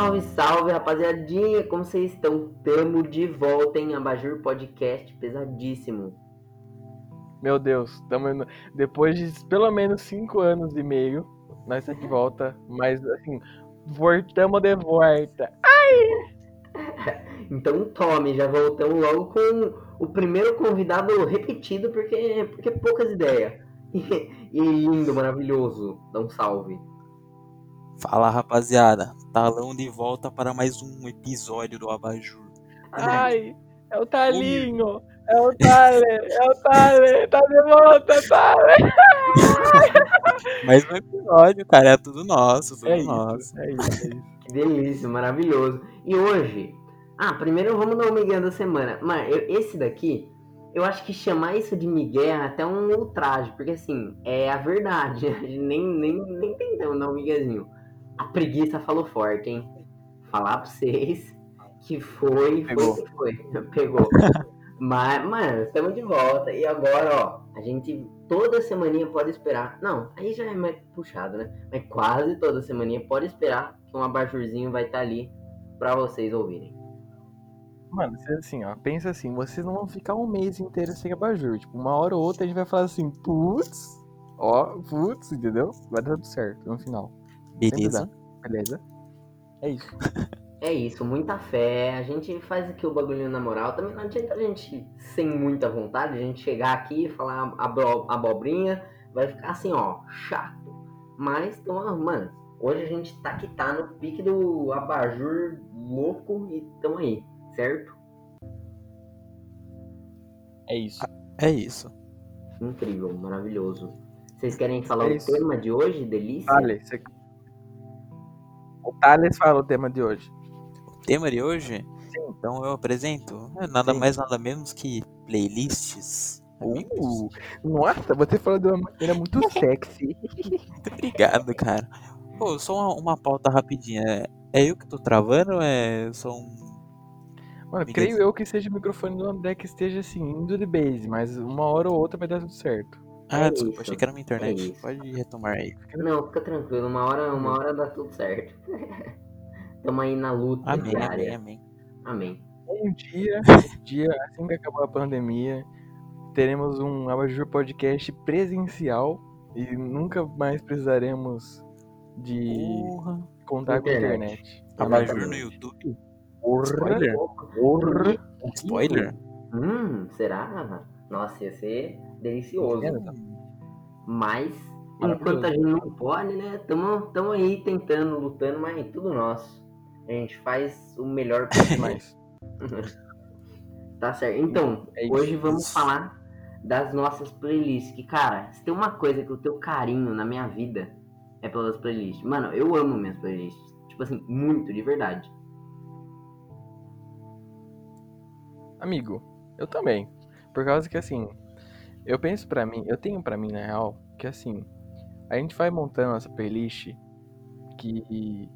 Salve, salve, rapaziadinha! Como vocês estão? Tamo de volta em Abajur Podcast pesadíssimo. Meu Deus, tamo depois de pelo menos cinco anos e meio, nós estamos de volta, mas assim, voltamos de volta. Então tome, já voltamos logo com o primeiro convidado repetido, porque, porque poucas ideias. E lindo, maravilhoso. Dá um salve. Fala rapaziada, Talão de volta para mais um episódio do Abajur. Ai, é o Talinho, é o Tale, é o Tale, tá de volta, Tale. Mais um episódio, cara, é tudo nosso, tudo É nosso. isso, é isso, é isso. Que delícia, maravilhoso. E hoje, ah, primeiro vamos dar o Miguel da semana. Mano, eu- esse daqui, eu acho que chamar isso de Miguel é até um ultraje, porque assim, é a verdade. A gente nem, nem, nem tentamos dar um Miguelzinho. A preguiça falou forte, hein? Falar pra vocês que foi, foi Pegou. que foi. Pegou. Mas, mano, estamos de volta. E agora, ó, a gente toda semaninha pode esperar. Não, aí já é mais puxado, né? Mas quase toda semaninha pode esperar que um abajurzinho vai estar ali pra vocês ouvirem. Mano, assim, ó, pensa assim, vocês não vão ficar um mês inteiro sem abajur. Tipo, uma hora ou outra a gente vai falar assim, putz, ó, putz, entendeu? Vai dar tudo certo no final. Beleza? Beleza? É isso. É isso, muita fé. A gente faz aqui o bagulhinho na moral. Também não adianta a gente, sem muita vontade, a gente chegar aqui e falar abo- abobrinha. Vai ficar assim, ó, chato. Mas, tamo, mano, hoje a gente tá que tá no pique do abajur louco e tamo aí, certo? É isso. É isso. Incrível, maravilhoso. Vocês querem falar É o isso. tema de hoje? Delícia? Thales, você... Thales fala o tema de hoje. O tema de hoje, então eu apresento, é nada Sim. mais nada menos que playlists. Uh, nossa, você falou de uma maneira muito sexy. Muito obrigado, cara. Pô, só uma, uma pauta rapidinha. É, é eu que tô travando ou é só um. Mano, creio eu que seja o microfone do André que esteja assim, indo de base, mas uma hora ou outra vai dar tudo certo. Ah, É desculpa, isso, achei que era minha internet. é. Pode retomar aí. Não, fica tranquilo. Uma hora, uma hora dá tudo certo. Tamo aí na luta Amém, amém, diária. amém. Amém. Um dia, um dia, assim que acabar a pandemia, teremos um Abajur Podcast presencial e nunca mais precisaremos de Porra. contar com a Internet. internet. Abajur no. YouTube? Porra, Spoiler? porra. Spoiler? Hum, será? Nossa, ia ser delicioso. Mas, enquanto a gente não pode, né? Tamo, tamo aí tentando, lutando, mas tudo nosso. A gente faz o melhor. Mas, Tá certo. Então, É hoje vamos falar das nossas playlists. Que, cara, se tem uma coisa que eu tenho carinho na minha vida, é pelas playlists. Mano, eu amo minhas playlists. Tipo assim, muito, de verdade. amigo, eu também. Por causa que assim, eu penso pra mim, eu tenho pra mim na real, que assim, a gente vai montando essa playlist que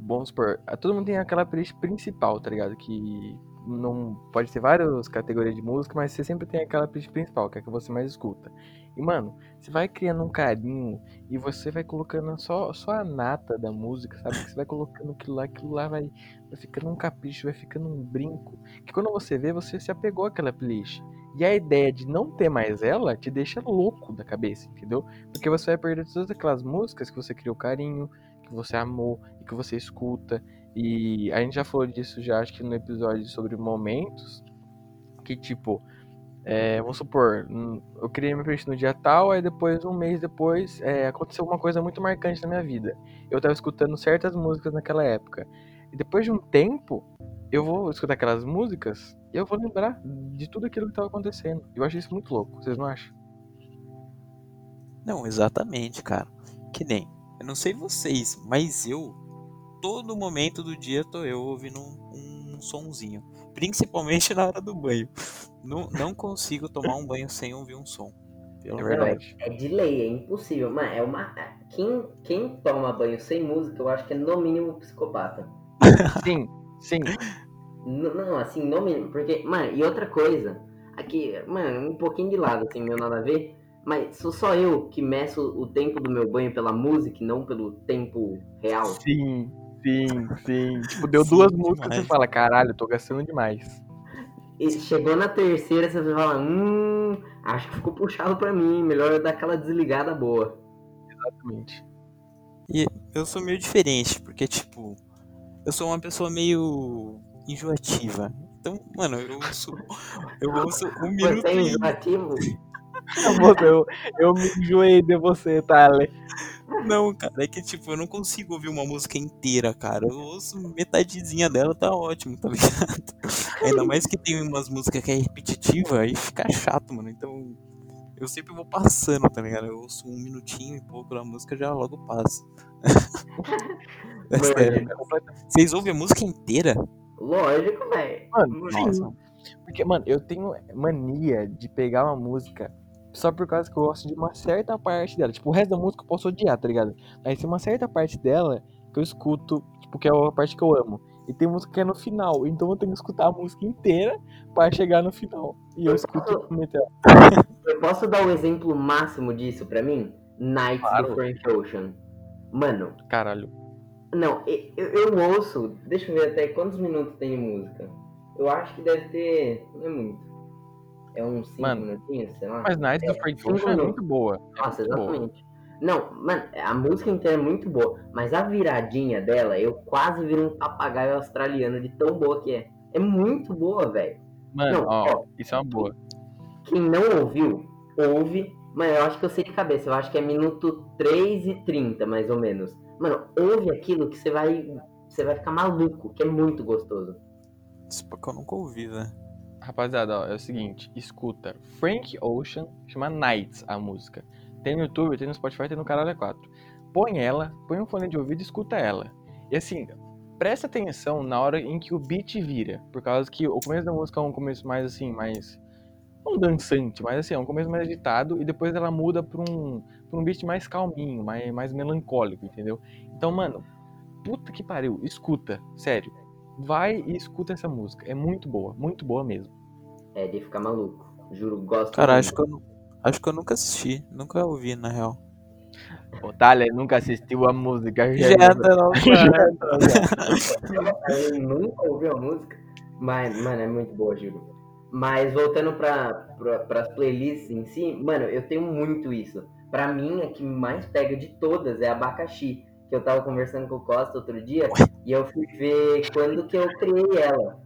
vamos supor, todo mundo tem aquela playlist principal, tá ligado? Que não pode ter várias categorias de música, mas você sempre tem aquela playlist principal, que é a que você mais escuta. E mano, você vai criando um carinho e você vai colocando só, só a nata da música, sabe? Você vai colocando aquilo lá, aquilo lá vai, vai ficando um capricho, vai ficando um brinco. Que quando você vê, você se apegou àquela playlist. E a ideia de não ter mais ela te deixa louco da cabeça, entendeu? Porque você vai perder todas aquelas músicas que você criou carinho, que você amou e que você escuta. E a gente já falou disso já, acho que no episódio sobre momentos. Que tipo, é, vamos supor, hum, eu criei minha playlist no dia tal, aí depois, um mês depois, é, aconteceu uma coisa muito marcante na minha vida. Eu tava escutando certas músicas naquela época. E depois de um tempo, eu vou escutar aquelas músicas e eu vou lembrar de tudo aquilo que tava acontecendo. Eu acho isso muito louco, vocês não acham? Não, exatamente, cara. Que nem. Eu não sei vocês, mas eu, todo momento do dia, tô eu ouvindo um, um sonzinho. Principalmente na hora do banho. Não, não consigo tomar um banho sem ouvir um som. Pelo É verdade. É de lei, é impossível. Mano, é uma. Quem, quem toma banho sem música, eu acho que é no mínimo psicopata. Sim, sim. N- Não, assim, no mínimo. Porque, mano, e outra coisa. Aqui, mano, um pouquinho de lado, assim, meu nada a ver. Mas sou só eu que meço o tempo do meu banho pela música e não pelo tempo real. Sim, Sim, sim. Tipo, deu Sim, duas músicas e você fala, caralho, eu tô gastando demais. E chegou na terceira, você fala, hum, acho que ficou puxado pra mim, melhor eu dar aquela desligada boa. Exatamente. E eu sou meio diferente, porque, tipo, eu sou uma pessoa meio enjoativa. Então, mano, eu ouço, eu ouço um minuto Você é enjoativo? Eu, eu me enjoei de você, Tyler. Não, cara, é que, tipo, eu não consigo ouvir uma música inteira, cara. Eu ouço metadezinha dela, tá ótimo, tá ligado? Ainda mais que tem umas músicas que é repetitiva, aí fica chato, mano. Então, eu sempre vou passando, tá ligado? Eu ouço um minutinho e pouco da música, já logo passo. É sério, cara. Vocês ouvem a música inteira? Lógico, velho. Mano, Nossa. Porque, mano, eu tenho mania de pegar uma música só por causa que eu gosto de uma certa parte dela. Tipo, o resto da música eu posso odiar, tá ligado? Mas tem uma certa parte dela que eu escuto, tipo, que é a parte que eu amo. E tem música que é no final, então eu tenho que escutar a música inteira pra chegar no final. E eu escuto tipo, metal. Eu posso dar o exemplo máximo disso pra mim? Nights Claro. do Frank Ocean. Mano, Caralho. não, eu, eu ouço, deixa eu ver até quantos minutos tem de música. Eu acho que deve ter, não é muito. É uns 5 Mano, minutinhos, sei lá. Mas Night É, do Frank Ocean é muito boa. É Nossa, muito boa. Não, mano, a música inteira é muito boa, mas a viradinha dela, eu quase viro um papagaio australiano de tão boa que é. É muito boa, velho. Mano, Não, ó, ó. isso é uma boa. Quem não ouviu, ouve, mas eu acho que eu sei de cabeça, eu acho que é minuto 3 e 30, mais ou menos. Mano, ouve aquilo que você vai. Você vai ficar maluco, que é muito gostoso. Isso porque eu nunca ouvi, velho. Rapaziada, ó, é o seguinte, escuta. Frank Ocean, chama Nights a música. Tem no YouTube, tem no Spotify, tem no Caralho 4. Põe ela, põe um fone de ouvido e escuta ela. E assim, presta atenção na hora em que o beat vira. Por causa que o começo da música é um começo mais assim, mais. Não dançante, mas assim, é um começo mais agitado e depois ela muda pra um, pra um beat mais calminho, mais, mais melancólico, entendeu? Então, mano, puta que pariu, escuta, sério. Vai e escuta essa música. É muito boa, muito boa mesmo. É de ficar maluco. Juro, gosto Cara, muito. acho que, eu, acho que eu nunca assisti. Nunca ouvi, na real. O Thaler nunca assistiu a música. Já tá não. Eu nunca ouvi a música, mas, mano, é muito boa, juro. Mas voltando pra, pra, pras playlists em si, mano, eu tenho muito isso. Pra mim, a que mais pega de todas é abacaxi. Que eu tava conversando com o Costa outro dia e eu fui ver quando que eu criei ela.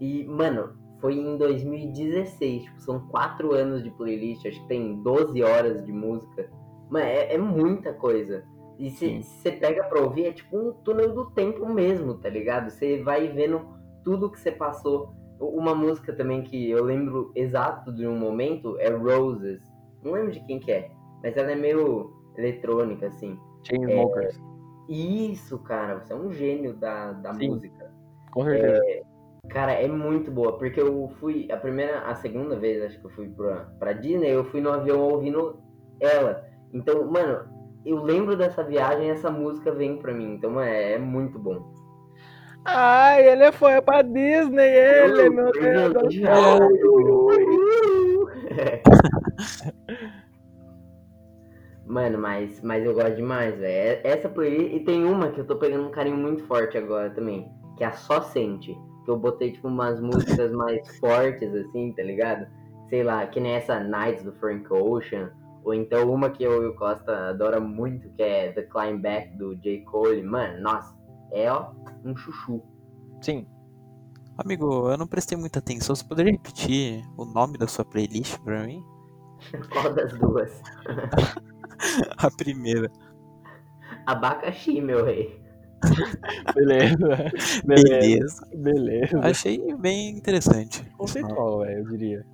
E, mano, foi em 2016. Tipo, são quatro anos de playlist, acho que tem 12 horas de música. Mano, é, é muita coisa. E se você pega pra ouvir, é tipo um túnel do tempo mesmo, tá ligado? Você vai vendo tudo que você passou. Uma música também que eu lembro exato de um momento é Roses. Não lembro de quem que é, mas ela é meio eletrônica, assim. Chainsmokers. Isso, cara, você é um gênio da, da Sim. música. Com certeza. Cara, é muito boa, porque eu fui, a primeira, a segunda vez, acho que eu fui pra, pra Disney, eu fui no avião ouvindo ela. Então, mano, eu lembro dessa viagem e essa música vem pra mim. Então, é, é muito bom. Ai, ele foi pra Disney, ele, meu Eu- Deus do céu. É. Mano, mas, mas eu gosto demais, velho. Essa playlist. E tem uma que eu tô pegando um carinho muito forte agora também. Que é a Só Sente. Que eu botei, tipo, umas músicas mais fortes, assim, tá ligado? Sei lá, que nem essa Nights do Frank Ocean. Ou então uma que eu e o Costa adora muito, que é The Climb Back do J. Cole. Mano, nossa, é ó, um chuchu. Sim. Amigo, eu não prestei muita atenção. Você poderia repetir o nome da sua playlist pra mim? Qual das duas? A primeira. Abacaxi, meu rei. Beleza. Beleza. Beleza. Beleza. Achei bem interessante. Conceitual, velho, eu diria.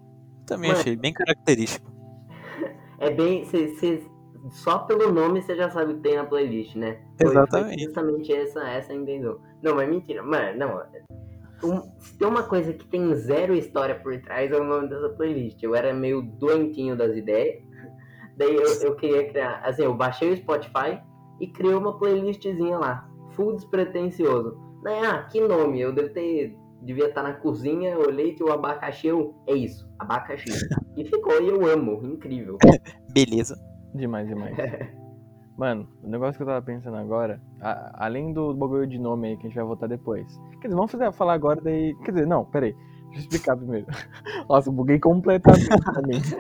Também Mano. achei bem característico. É bem. Cê, cê- só pelo nome você já sabe o que tem na playlist, né? Foi- foi Exatamente. justamente essa, essa a intenção. Não, mas mentira. Mano, não. Um- se tem uma coisa que tem zero história por trás, é o nome dessa playlist. Eu era meio doentinho das ideias. Daí eu, eu queria criar. Assim, eu baixei o Spotify e criei uma playlistzinha lá. Full despretensioso. Daí, ah, que nome? Eu devo ter. Devia estar na cozinha, olhei que o abacaxi. Eu, é isso, abacaxi. E ficou, e eu amo, incrível. Beleza. Demais, demais. Mano, o negócio que eu tava pensando agora, a- além do bagulho de nome aí que a gente vai votar depois. Quer dizer, vamos fazer, falar agora daí. Quer dizer, não, peraí. Deixa eu explicar primeiro. Nossa, buguei completamente.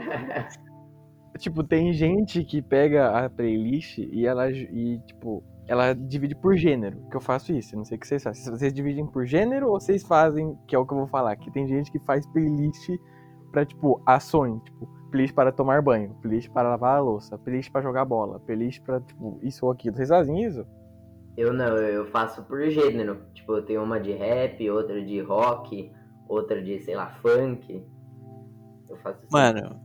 Tipo, tem gente que pega a playlist e ela, e, tipo, ela divide por gênero, que eu faço isso, eu não sei o que vocês fazem. Vocês dividem por gênero ou vocês fazem, que é o que eu vou falar, que tem gente que faz playlist pra, tipo, ações, tipo, playlist para tomar banho, playlist para lavar a louça, playlist para jogar bola, playlist pra, tipo, isso ou aquilo. Vocês fazem isso? Eu não, eu faço por gênero. Tipo, eu tenho uma de rap, outra de rock, outra de, sei lá, funk. Eu faço assim. Mano,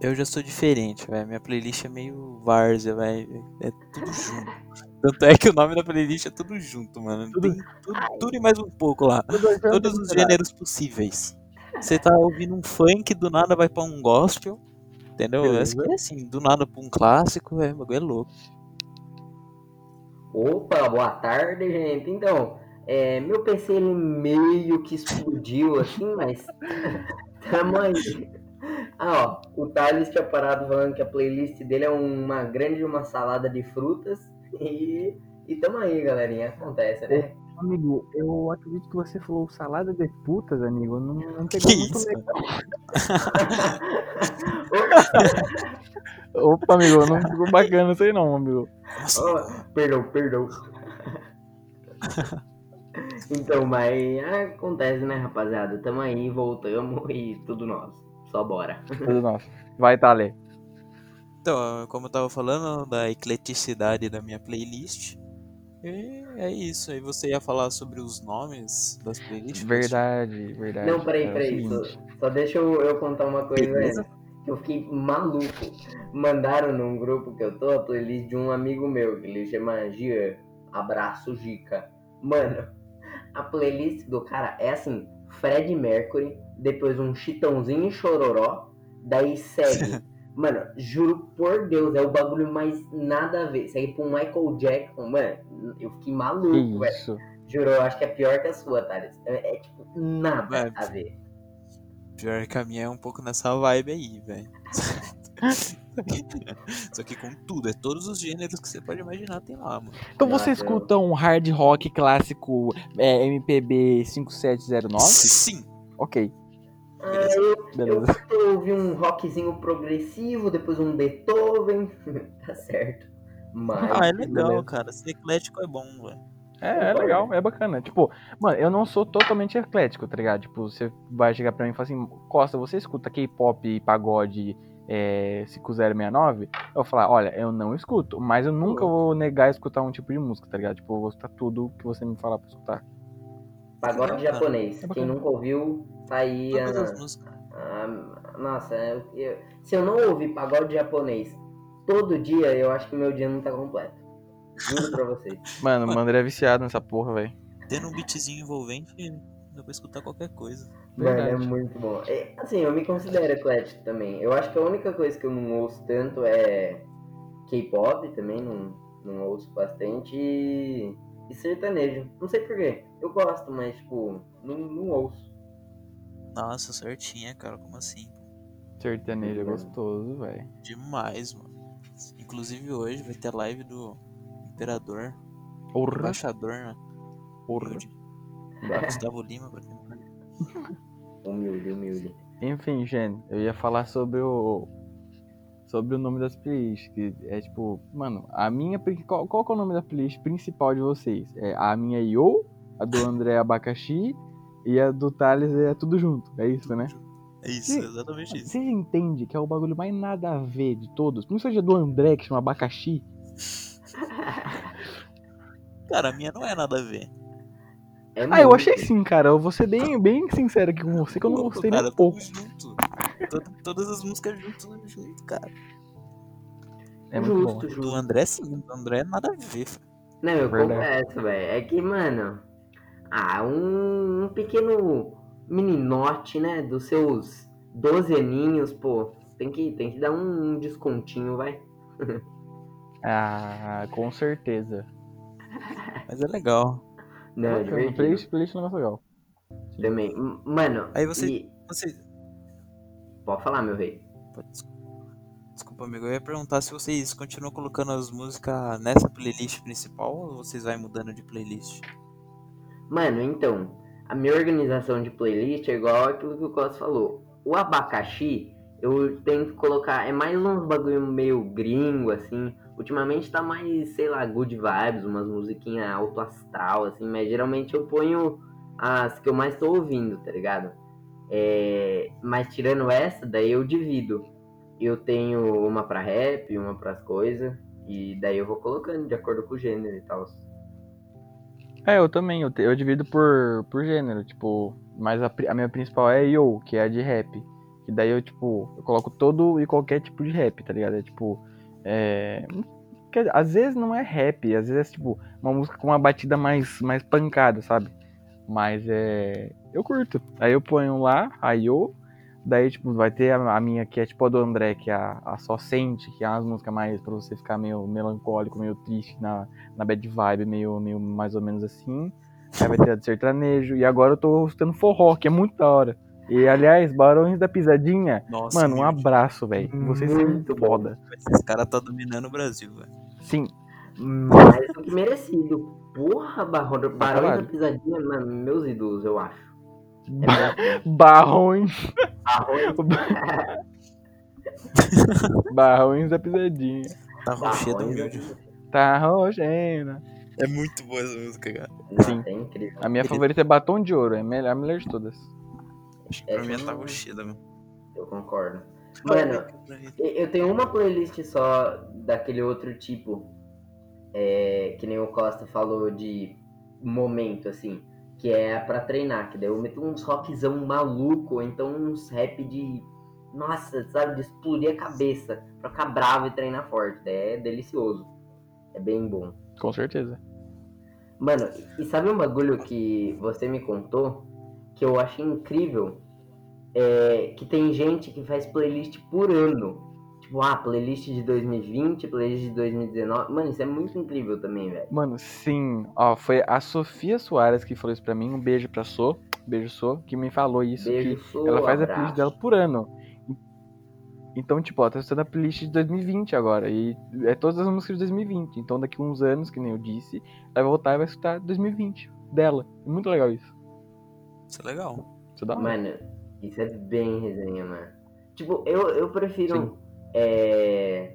eu já sou diferente, velho. Minha playlist é meio várzea, velho. É tudo junto. Tanto é que o nome da playlist é tudo junto, mano. Tudo- Tem tudo, tudo e mais um pouco lá. Todos os gêneros possíveis. Você tá ouvindo um funk, do nada vai pra um gospel. Entendeu? Beleza. É assim, do nada pra um clássico, é, o bagulho é louco. Opa, boa tarde, gente. Então, é, meu PC ele meio que explodiu assim, mas tamo aí. Ah, ó, o Thales tinha parado falando que a playlist dele é uma grande uma salada de frutas e, e tamo aí, galerinha. Acontece, né? Amigo, eu acredito que você falou salada de putas, amigo. Não, não Que pegou muito isso? legal. Opa, amigo, não ficou bacana isso aí não, amigo. Oh, perdão, perdão. então, mas acontece, né, rapaziada? Tamo aí, voltamos e tudo nosso. Só bora. Tudo nosso. Vai, Thale. Então, como eu tava falando da ecleticidade da minha playlist. E é isso. Aí você ia falar sobre os nomes das playlists? Verdade, verdade. Não, peraí, É peraí. Só, seguinte. só deixa eu, eu contar uma coisa Beleza. eu fiquei maluco. Mandaram num grupo que eu tô a playlist de um amigo meu, que ele chama Gian. Abraço, Gica. Mano, a playlist do cara é assim: Fred Mercury, depois um Chitãozinho e Chororó, daí segue. Mano, juro por Deus, é o bagulho mais nada a ver. Segue pro Michael Jackson, mano. Eu fiquei maluco, Que velho. isso? Juro, eu acho que é pior que a sua, Thales. É, é, tipo nada Vai. a ver. Pior que a minha é um pouco nessa vibe aí, velho. Só que com tudo, é todos os gêneros que você pode imaginar tem lá, mano. Então Nossa, você eu- escuta um hard rock clássico é, MPB 5709? Sim. Ok, Ah, eu, eu beleza. curto ouvir um rockzinho progressivo, depois um Beethoven. tá certo. Mas. Ah, é legal, beleza. cara. Ser eclético é bom, velho. É, é legal, é bacana. Tipo, mano, eu não sou totalmente eclético, tá ligado? Tipo, você vai chegar pra mim e falar assim, Costa, você escuta K-pop e pagode é, 5069? Eu vou falar, olha, eu não escuto, mas eu nunca vou negar escutar um tipo de música, tá ligado? Tipo, eu vou escutar tudo que você me falar pra escutar. Pagode japonês. É Quem nunca ouviu, tá aí. Todas a- as músicas. a- nossa, eu- eu- se eu não ouvir pagode japonês todo dia, eu acho que meu dia não tá completo. Juro pra vocês. Mano, o Mandré é viciado nessa porra, velho. Tendo um beatzinho envolvente, dá pra escutar qualquer coisa. Mano, é muito bom. É, assim, eu me considero eclético também. Eu acho que a única coisa que eu não ouço tanto é K-pop também, não, não ouço bastante. E, e sertanejo. Não sei porquê. Eu gosto, mas, tipo, não, não ouço. Nossa, certinha, cara. Como assim? Sertanejo é gostoso, velho. Demais, mano. Inclusive hoje vai ter a live do Imperador, Porra, Embaixador, né? porra. Humilde. Gustavo Lima, pra quem não conhece. Humilde, humilde. Enfim, gente, eu ia falar sobre o. Sobre o nome das playlists. Que é tipo, mano, a minha. Qual, qual que é o nome da playlist principal de vocês? É a minha Yo, a do André Abacaxi e a do Thales é tudo junto. É isso, né? É isso, Sim. exatamente isso. Vocês entendem que é o bagulho mais nada a ver de todos? Principalmente a do André, que chama Abacaxi. Cara, a minha não é nada a ver. É Ah, eu achei sim, cara. Eu vou ser bem, bem sincero aqui com você, que eu não gostei nem cara, um pouco. junto. Todo- todas as músicas junto, junto, cara. É muito bom. justo, Do justo. André sim, do André nada a ver. Não, eu Verdade. confesso, velho. É que, mano. Ah, um, um pequeno meninote, né? Dos seus 12 aninhos, pô. Tem que, tem que dar um descontinho, vai. Ah, com certeza. Mas é legal. Não, é divertido. Playlist, playlist é um negócio legal. Também. Mano. Aí você- e- Você. Pode falar, meu rei. Desculpa, amigo. Eu ia perguntar se vocês continuam colocando as músicas nessa playlist principal ou vocês vai mudando de playlist? Mano, então, a minha organização de playlist é igual aquilo que o Costa falou. O abacaxi, eu tento colocar, é mais uns bagulho meio gringo, assim. Ultimamente tá mais, sei lá, good vibes, umas musiquinhas alto astral, assim, mas geralmente eu ponho as que eu mais tô ouvindo, tá ligado? É, mas tirando essa, daí eu divido. Eu tenho uma pra rap, uma pras coisas, e daí eu vou colocando de acordo com o gênero e tal. É, eu também, eu, te- eu divido por, por gênero, tipo, mas a, a minha principal é Yo, que é a de rap. Que daí eu, tipo, eu coloco todo e qualquer tipo de rap, tá ligado? É tipo, é... às vezes não é rap, às vezes é tipo uma música com uma batida mais, mais pancada, sabe? Mas é. Eu curto. Aí eu ponho lá, a Yo, daí, tipo, vai ter a, a minha que é tipo a do André, que é a, a Só Sente, que é umas músicas mais pra você ficar meio melancólico, meio triste na, na bad vibe, meio, meio mais ou menos assim. Aí vai ter a de sertanejo. E agora eu tô escutando forró, que é muito da hora. E aliás, Barões da Pisadinha, Nossa, mano, um abraço, velho. Vocês são Muito foda. Esse cara tá dominando o Brasil, velho. Sim, que merecido. Porra, Barão da. Pisadinha, mano, meus ídolos, eu acho. É. Arroz, Barões da Pisadinha. Tá rochedo Barões, humilde. Tá roxena. É muito boa essa música, cara. Sim. é incrível. A minha favorita é Batom de Ouro, é a melhor, a melhor de todas. Acho que É, pra mim é tá rocheda, mano. Eu concordo. Mano, Eu eu tenho uma playlist só daquele outro tipo, é, que nem o Costa falou de momento, assim, que é pra treinar, que daí eu meto uns rockzão maluco, ou então uns rap de, nossa, sabe, de explodir a cabeça, pra ficar bravo e treinar forte, daí é delicioso, é bem bom. Com certeza. Mano, e sabe um bagulho que você me contou, que eu achei incrível? É que tem gente que faz playlist por ano. Tipo, ah, playlist de 2020, playlist de 2019. Mano, isso é muito incrível também, velho. Mano, sim. Ó, foi a Sofia Soares que falou isso pra mim. Um beijo pra So. Beijo, So, que me falou isso. Beijo, que sou, ela faz a abraço. playlist dela por ano. Então, tipo, ela tá escutando a playlist de 2020 agora. E é todas as músicas de 2020. Então, daqui uns anos, que nem eu disse, ela vai voltar e vai escutar 2020 dela. É muito legal isso. Isso é legal. Isso é da hora. Mano, isso é bem resenha, mano. Tipo, eu, eu prefiro Sim. É,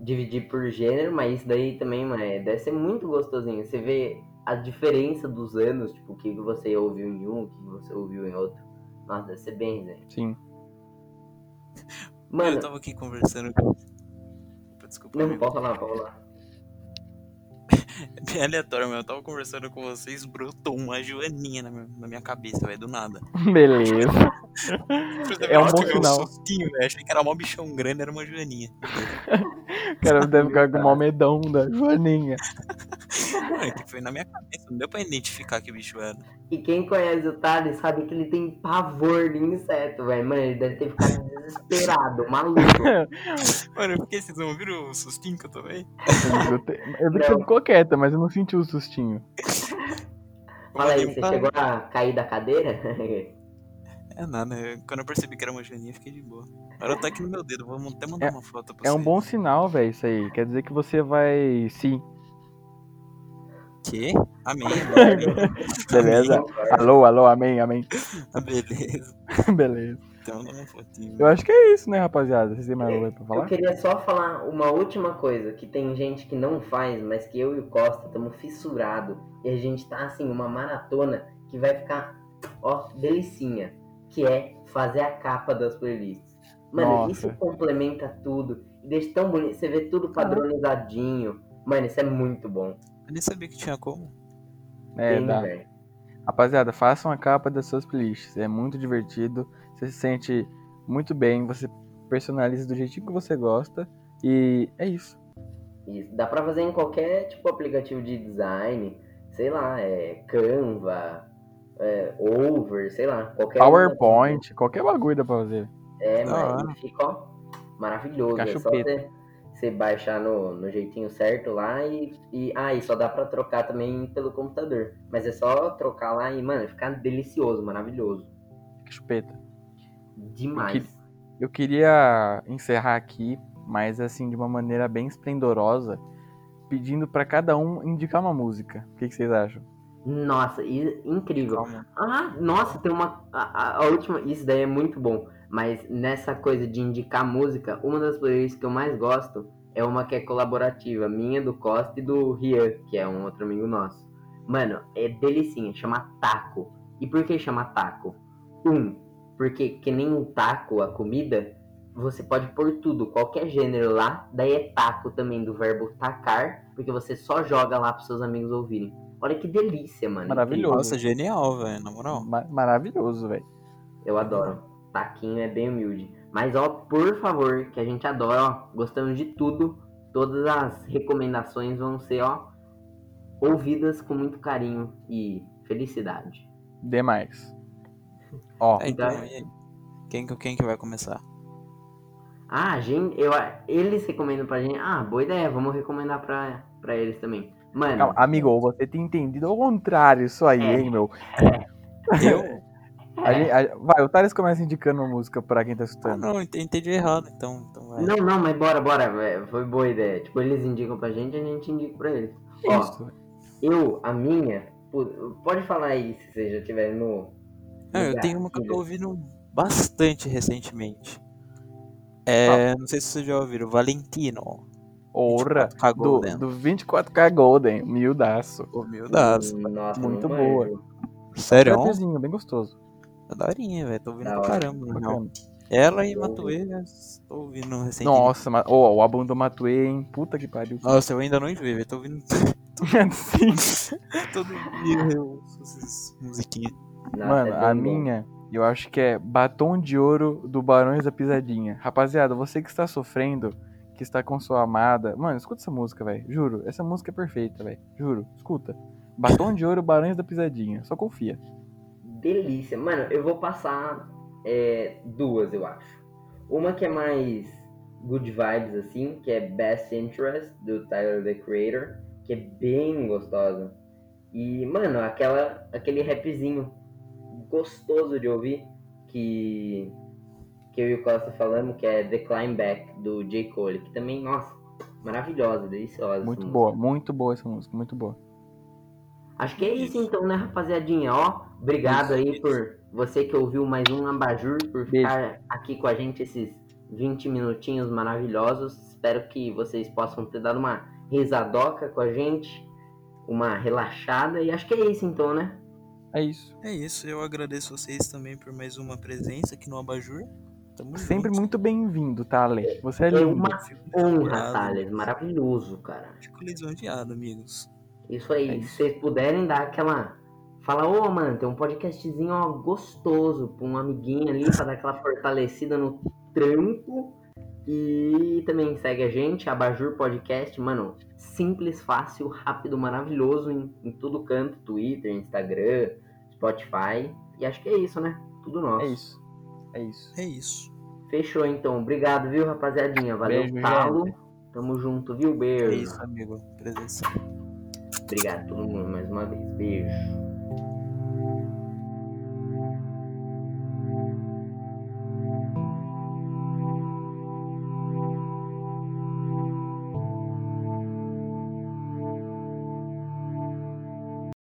dividir por gênero, mas isso daí também, mano, é- deve ser muito gostosinho. Você vê a diferença dos anos, tipo, o que você ouviu em um, o que você ouviu em outro. Nossa, deve ser bem resenha. Sim. Mano, Eu tava aqui conversando com. Desculpa, não, amigo. pode falar, pode falar. É bem aleatório, mas eu tava conversando com vocês, brotou uma joaninha na minha, na minha cabeça, velho, do nada. Beleza. É um bom sinal. sustinho, velho. Achei que era mó bichão grande, era uma joaninha. O cara deve ficar com o maior medão da Joaninha. Mano, que foi na minha cabeça, não deu pra identificar que bicho era. E quem conhece o Thales sabe que ele tem pavor de inseto, velho. Mano, ele deve ter ficado desesperado, maluco. Mano, por que vocês não viram o sustinho que eu tomei? Eu, te- eu vi que você ficou quieta, mas eu não senti o sustinho. Fala aí, você chegou a cair da cadeira? É nada, eu- quando eu percebi que era uma joaninha, eu fiquei de boa. Agora tá aqui no meu dedo, vou até mandar uma foto pra É um vocês. bom sinal, velho, isso aí. Quer dizer que você vai. Sim. Que? Amém. amém. Beleza? Alô, alô, amém, amém. Beleza. Beleza. Então dá uma fotinho. Eu acho que é isso, né, rapaziada? Vocês têm mais alguma coisa pra Eu falar? queria só falar uma última coisa, que tem gente que não faz, mas que eu e o Costa estamos fissurados. E a gente tá assim, uma maratona que vai ficar, ó, delicinha. Que é fazer a capa das playlists. Mano, Nossa. isso complementa tudo. E deixa tão bonito. Você vê tudo padronizadinho. Mano, isso é muito bom. Eu nem sabia que tinha como. É, Tem, dá. velho. Rapaziada, façam a capa das suas playlists. É muito divertido. Você se sente muito bem. Você personaliza do jeitinho que você gosta. E é isso. Isso. Dá pra fazer em qualquer tipo aplicativo de design, sei lá, é Canva, é, Over, sei lá, qualquer PowerPoint, qualquer bagulho dá pra fazer. É, mas fica ó, maravilhoso. Fica é só você, você baixar no, no jeitinho certo lá e, e. Ah, e só dá pra trocar também pelo computador. Mas é só trocar lá e, mano, ficar delicioso, maravilhoso. Chupeta. Demais. Eu queria encerrar aqui mas assim, de uma maneira bem esplendorosa, pedindo pra cada um indicar uma música. O que, que vocês acham? Nossa, incrível. Calma. Ah, nossa, tem uma. A, a- a última. Isso daí é muito bom. Mas nessa coisa de indicar música, uma das playlists que eu mais gosto é uma que é colaborativa, minha, do Costa e do Rian, que é um outro amigo nosso. Mano, é delicinha, chama Taco. E por que chama Taco? Um, porque que nem um taco, a comida, você pode pôr tudo, qualquer gênero lá. Daí é taco também, do verbo tacar, porque você só joga lá pros seus amigos ouvirem. Olha que delícia, mano. Maravilhoso. Nossa, genial, velho, na moral. Ma- maravilhoso, velho. Eu adoro. Taquinho é bem humilde. Mas, ó, por favor, que a gente adora, ó. Gostamos de tudo. Todas as recomendações vão ser, ó, ouvidas com muito carinho e felicidade. Demais. Ó, Tá, então, Então- quem, que- quem que vai começar? Ah, gente, eu, eles recomendam pra gente. Ah, boa ideia, vamos recomendar pra, pra eles também. Mano, calma, amigo, você tem entendido ao contrário isso aí, É. hein, meu? Eu? A gente- a- vai, o Thales começa indicando uma música pra quem tá Ah, escutando. não, ent- entendi errado, então, então vai. não, não, mas bora, bora, velho. Foi boa ideia. Tipo, eles indicam pra gente e a gente indica pra eles. Ó, Isso. eu, a minha, pode falar aí se vocês já tiverem no. Ah, eu tenho uma que eu tô ouvindo bastante recentemente. É, não sei se vocês já ouviram, Valentino. Ora, 24K do, Golden. do 24K Golden, miudaço. Humildaço. Nossa, Muito boa. manjo. Sério? Rapperzinho, bem gostoso. É daorinha, velho. Tô ouvindo pra caramba, na real. Ela e Boa. Matuê, tô ouvindo recentemente. Nossa, mas, ó, o álbum do Matuê, hein? Puta que pariu. Nossa, eu ainda não enjoei, velho. Tô ouvindo Sim. todo dia eu ouço essas musiquinhas. Nossa, Mano, é a bem minha, eu acho que é Batom de Ouro do Barões da Pisadinha. Rapaziada, você que está sofrendo, que está com sua amada. Mano, escuta essa música, velho. Juro, essa música é perfeita, velho. Juro, escuta. Batom de Ouro, Barões da Pisadinha. Só confia. Delícia. Mano, eu vou passar é, duas, eu acho. Uma que é mais good vibes, assim, que é Best Interest, do Tyler, The Creator, que é bem gostosa. E, mano, aquela, aquele rapzinho gostoso de ouvir, que, que eu e o Costa falamos, que é The Climb Back, do J. Cole, que também, nossa, maravilhosa, deliciosa. Muito boa, muito boa essa música, muito boa. Acho que é isso então, né, rapaziadinha? Ó, obrigado aí por você que ouviu mais um Abajur, por Beijo. ficar aqui com a gente esses 20 minutinhos maravilhosos. Espero que vocês possam ter dado uma risadoca com a gente, uma relaxada. E acho que é isso então, né? É isso. É isso, eu agradeço vocês também por mais uma presença aqui no Abajur. Tamo Sempre junto. muito bem-vindo, Thales. Você é É lindo. uma honra, Thales. Maravilhoso, cara. Fico lisonjeado, amigos. Isso aí. É Se isso. vocês puderem dar aquela. Fala, ô mano, tem um podcastzinho ó, gostoso pra um amiguinho ali pra dar aquela fortalecida no trampo. E também segue a gente, Abajur Podcast, mano. Simples, fácil, rápido, maravilhoso em, em todo canto: Twitter, Instagram, Spotify. E acho que é isso, né? Tudo nosso. É isso. É isso. É isso. Fechou então. Obrigado, viu, rapaziadinha? Valeu, Beijo, talo. Tamo junto, viu? É Beijo. isso, amigo. Presença. Obrigado a todo mundo mais uma vez. Beijo.